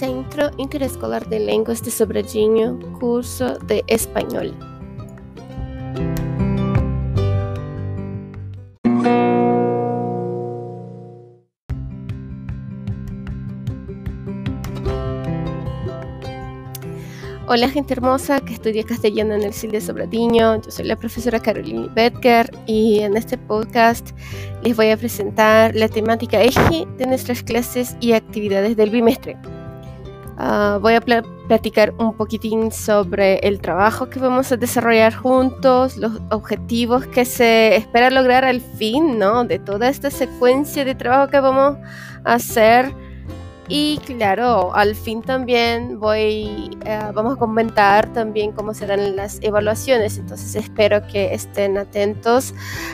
Centro Interescolar de Lenguas de Sobradinho, curso de español. Hola gente hermosa que estudia castellano en el CIL de Sobradiño. Yo soy la profesora Caroline Betker y en este podcast les voy a presentar la temática eje de nuestras clases y actividades del bimestre. Ah, voy a platicar un poquitín sobre el trabajo que vamos a desarrollar juntos, los objetivos que se espera lograr al fin ¿no? de toda esta secuencia de trabajo que vamos a hacer y claro, al fin también voy, eh, vamos a comentar también cómo serán las evaluaciones. Entonces espero que estén atentos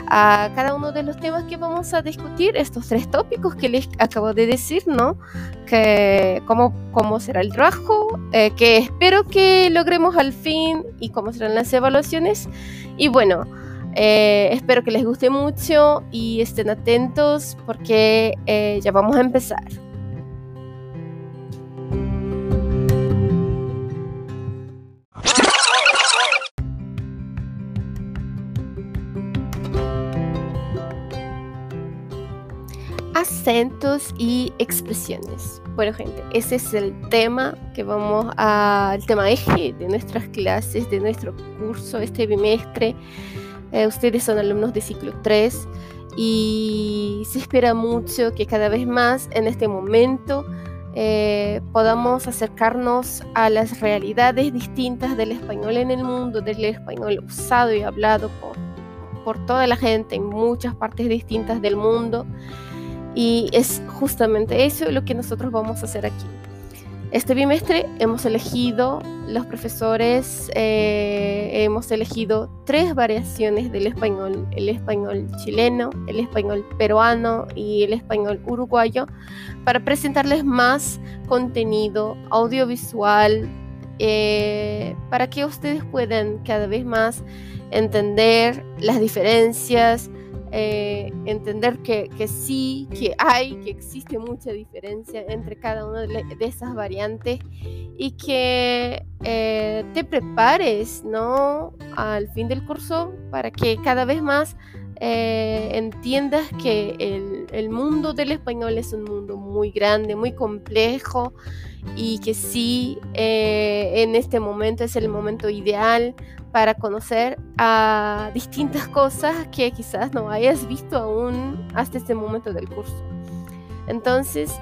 a cada uno de los temas que vamos a discutir, estos tres tópicos que les acabo de decir, ¿no? Que cómo, cómo será el trabajo, eh, que espero que logremos al fin y cómo serán las evaluaciones. Y bueno. Eh, espero que les guste mucho y estén atentos porque ya vamos a empezar. Acentos y expresiones. Bueno, gente, ese es el tema que vamos a, el tema eje de nuestras clases, de nuestro curso este bimestre. Eh, ustedes son alumnos de ciclo 3 y se espera mucho que cada vez más en este momento eh, podamos acercarnos a las realidades distintas del español en el mundo, del español usado y hablado por, por toda la gente en muchas partes distintas del mundo. Y es justamente eso lo que nosotros vamos a hacer aquí. Este bimestre hemos elegido, los profesores eh, hemos elegido tres variaciones del español, el español chileno, el español peruano y el español uruguayo, para presentarles más contenido audiovisual, eh, para que ustedes puedan cada vez más entender las diferencias, eh, entender que, sí, que hay, que existe mucha diferencia entre cada una de, esas variantes y que eh, te prepares, ¿no? Al fin del curso para que cada vez más eh, entiendas que el, el, mundo del español es un mundo grande, muy complejo y que sí, en este momento es el momento ideal para conocer a distintas cosas que quizás no hayas visto aún hasta este momento del curso. Entonces,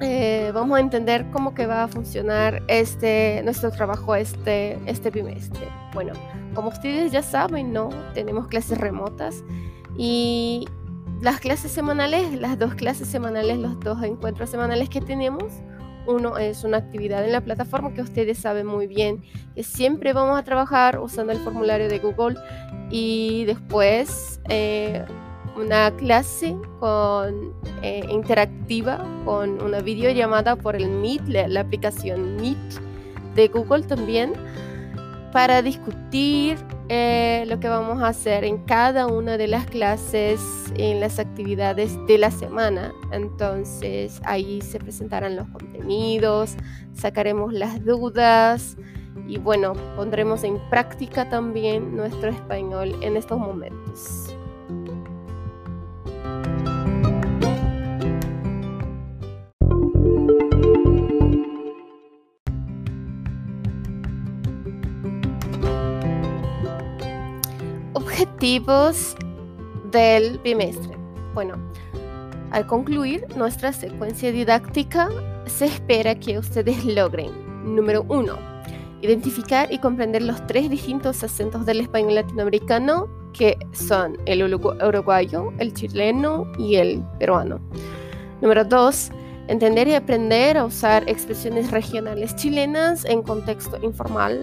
eh, vamos a entender cómo que va a funcionar este, nuestro trabajo este, este bimestre. Bueno, como ustedes ya saben, ¿no? Tenemos clases remotas y las clases semanales, las dos clases semanales, los dos encuentros semanales que tenemos, uno es una actividad en la plataforma que ustedes saben muy bien que siempre vamos a trabajar usando el formulario de Google y después eh, una clase con, eh, interactiva con una videollamada por el Meet, la aplicación Meet de Google también para discutir eh, lo que vamos a hacer en cada una de las clases, en las actividades de la semana. Entonces ahí se presentarán los contenidos, sacaremos las dudas y bueno, pondremos en práctica también nuestro español en estos momentos. Objetivos del bimestre. Bueno, al concluir nuestra secuencia didáctica, se espera que ustedes logren, número uno, identificar y comprender los tres distintos acentos del español latinoamericano, que son el uruguayo, el chileno y el peruano. Número dos, entender y aprender a usar expresiones regionales chilenas en contexto informal.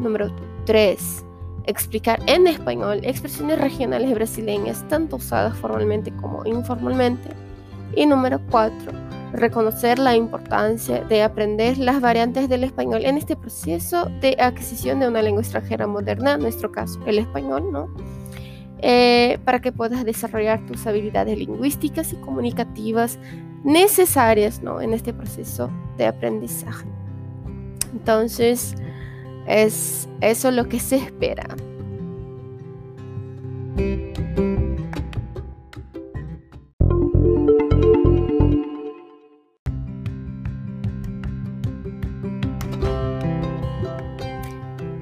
Número tres, explicar en español expresiones regionales brasileñas, tanto usadas formalmente como informalmente. Y número 4. Reconocer la importancia de aprender las variantes del español en este proceso de adquisición de una lengua extranjera moderna, en nuestro caso el español, ¿no? Eh, para que puedas desarrollar tus habilidades lingüísticas y comunicativas necesarias ¿no? en este proceso de aprendizaje. Entonces, es eso lo que se espera.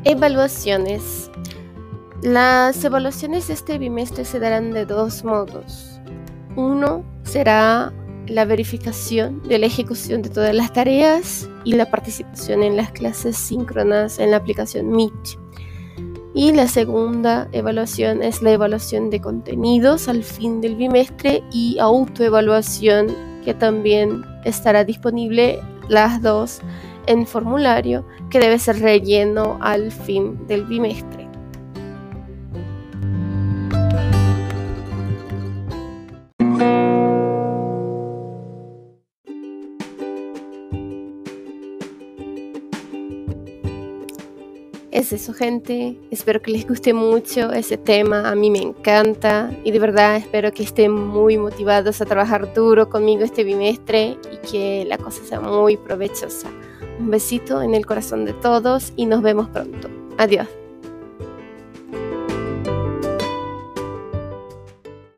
Evaluaciones. Las evaluaciones de este bimestre se darán de dos modos. Uno será la verificación de la ejecución de todas las tareas y la participación en las clases síncronas en la aplicación Meet. Y la segunda evaluación es la evaluación de contenidos al fin del bimestre y autoevaluación que también estará disponible las dos en formulario que debe ser relleno al fin del bimestre. Es eso, gente. Espero que les guste mucho ese tema. A mí me encanta y de verdad espero que estén muy motivados a trabajar duro conmigo este bimestre y que la cosa sea muy provechosa. Un besito en el corazón de todos y nos vemos pronto. Adiós.